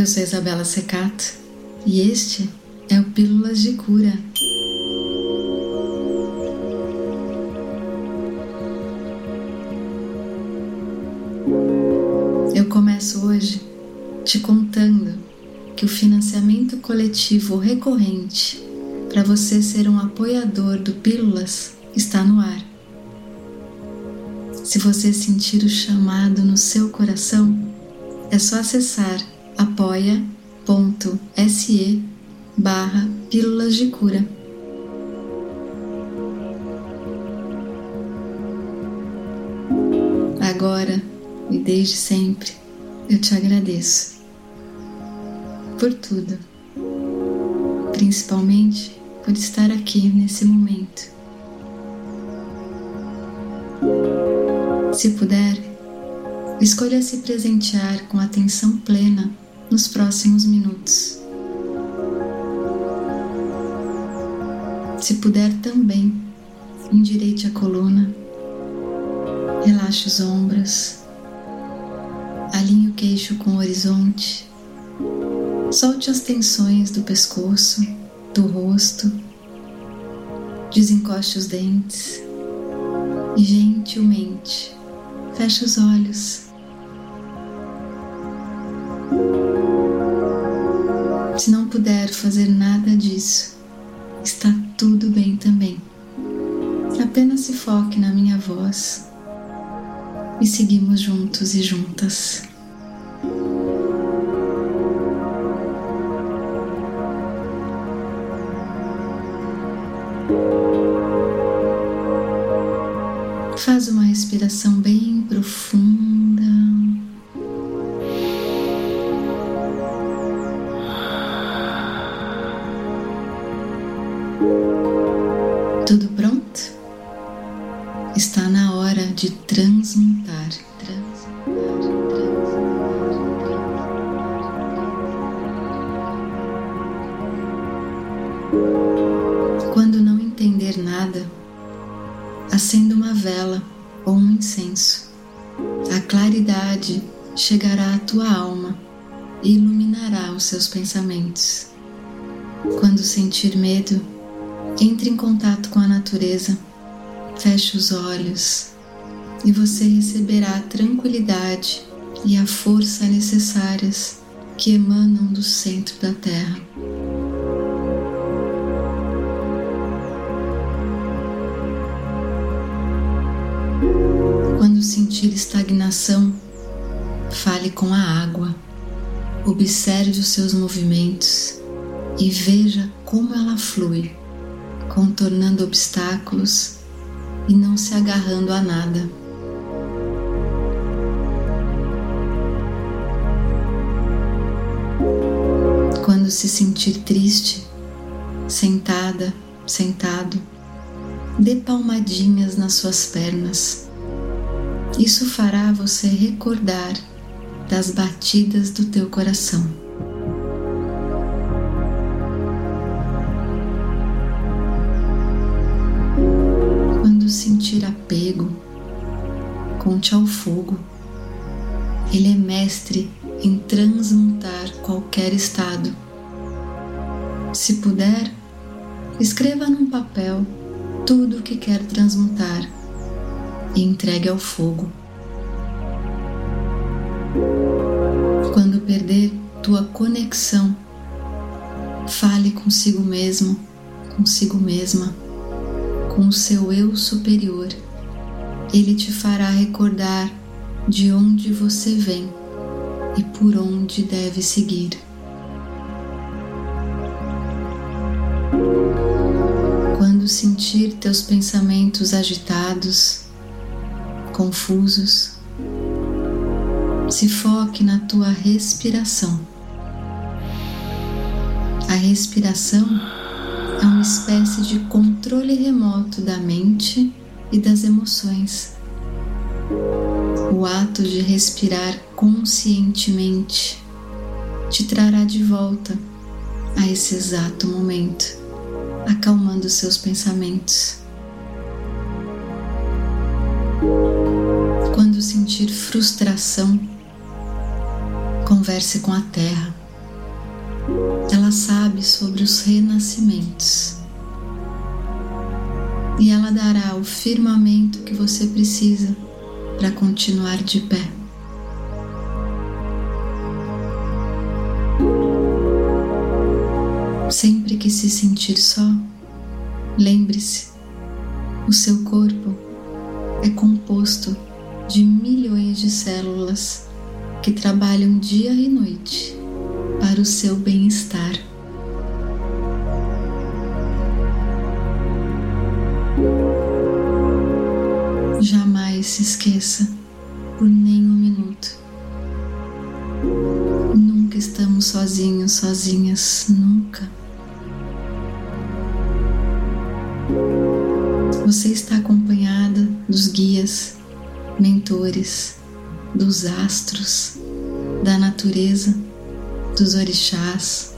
Eu sou Isabela Secato e este é o Pílulas de Cura. Eu começo hoje te contando que o financiamento coletivo recorrente para você ser um apoiador do Pílulas está no ar. Se você sentir o chamado no seu coração, é só acessar apoia.se barra Pílulas de Cura. Agora e desde sempre eu te agradeço por tudo, principalmente por estar aqui nesse momento. Se puder, escolha se presentear com atenção plena nos próximos minutos. Se puder também, endireite a coluna, relaxe os ombros, alinhe o queixo com o horizonte, solte as tensões do pescoço, do rosto, desencoste os dentes e gentilmente feche os olhos. Se não puder fazer nada disso, está tudo bem também. Apenas se foque na minha voz e seguimos juntos e juntas. Faz uma respiração bem profunda. Tudo pronto? Está na hora de transmutar. Quando não entender nada, acenda uma vela ou um incenso. A claridade chegará à tua alma e iluminará os seus pensamentos. Quando sentir medo, entre em contato com a natureza, feche os olhos. E você receberá a tranquilidade e a força necessárias que emanam do centro da Terra. Quando sentir estagnação, fale com a água, observe os seus movimentos e veja como ela flui, contornando obstáculos e não se agarrando a nada. Quando se sentir triste, sentada, sentado, dê palmadinhas nas suas pernas. Isso fará você recordar das batidas do teu coração. Sentir apego, conte ao fogo. Ele é mestre em transmutar qualquer estado. Se puder, escreva num papel tudo o que quer transmutar e entregue ao fogo. Quando perder tua conexão, fale consigo mesmo, consigo mesma, com o seu eu superior. Ele te fará recordar de onde você vem e por onde deve seguir. Quando sentir teus pensamentos agitados, confusos, se foque na tua respiração. A respiração é uma espécie de controle remoto da mente e das emoções. O ato de respirar conscientemente te trará de volta a esse exato momento, acalmando seus pensamentos. Quando sentir frustração, converse com a terra, Ela sabe sobre os renascimentos e ela dará o firmamento que você precisa para continuar de pé. Sempre que se sentir só, lembre-se: o seu corpo é composto de milhões de células que trabalham dia e noite para o seu bem-estar. Jamais se esqueça por nenhum minuto. Nunca estamos sozinhos, sozinhas, nunca. Você está acompanhada dos guias, mentores, dos astros, da natureza, dos orixás,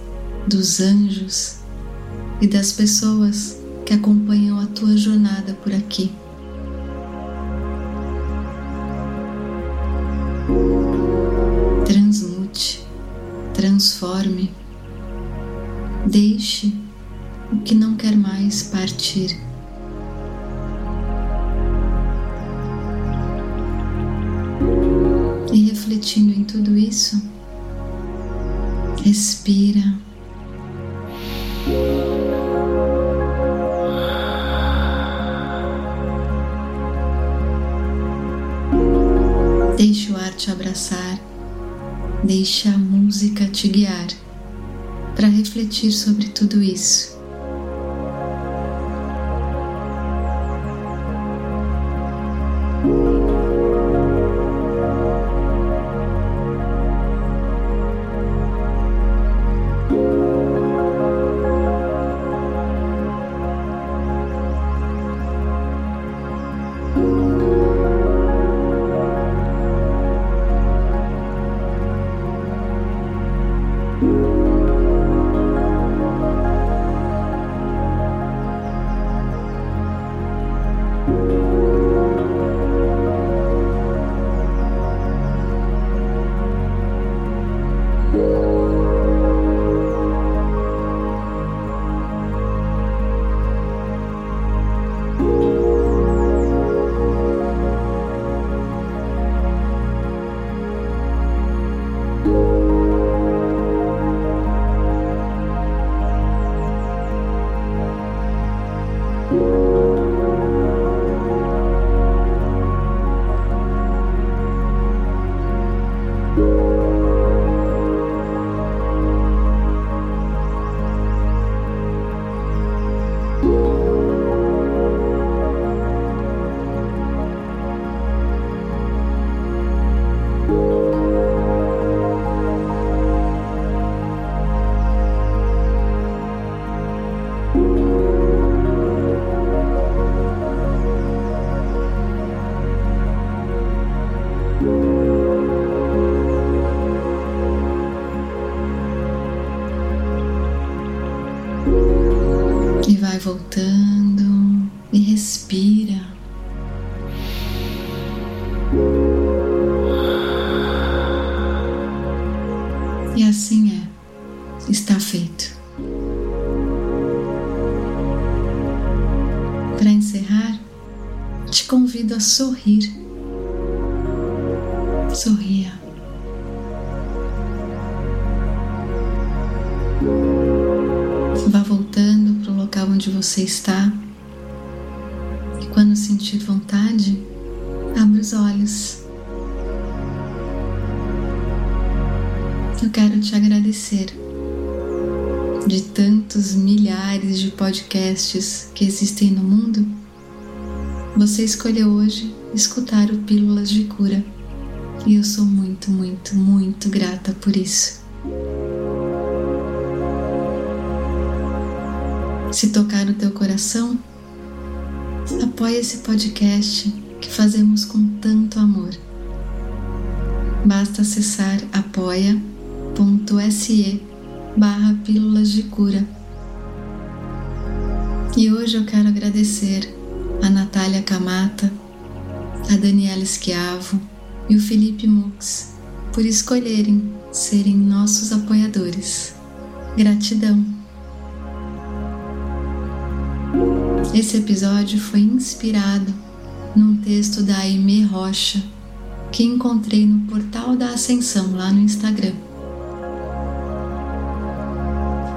dos anjos e das pessoas que acompanham a tua jornada por aqui. Transmute, transforme, deixe o que não quer mais partir. E refletindo em tudo isso, respira. Deixe o ar te abraçar, deixe a música te guiar para refletir sobre tudo isso. Vai voltando e respira. E assim é, está feito. Para encerrar, te convido a sorrir. Sorria. Você está e quando sentir vontade, abra os olhos. Eu quero te agradecer de tantos milhares de podcasts que existem no mundo. Você escolheu hoje escutar o Pílulas de Cura e eu sou muito, muito, muito grata por isso. Se tocar no teu coração, apoie esse podcast que fazemos com tanto amor. Basta acessar apoia.se barra Pílulas de Cura. E hoje eu quero agradecer a Natália Camata, a Daniela Esquiavo e o Felipe Mux por escolherem serem nossos apoiadores. Gratidão. Esse episódio foi inspirado num texto da Aimee Rocha que encontrei no portal da Ascensão lá no Instagram.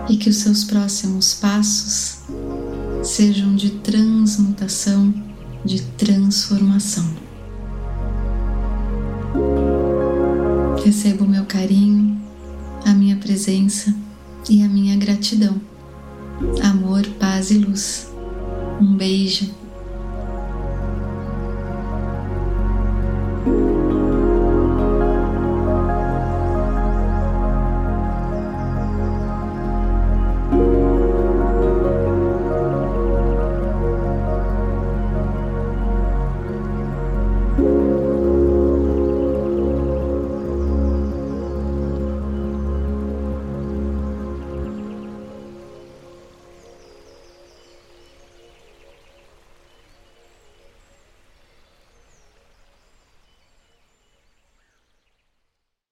E que os seus próximos passos sejam de transmutação, de transformação. Recebo o meu carinho, a minha presença e a minha gratidão. Amor, paz e luz. Um beijo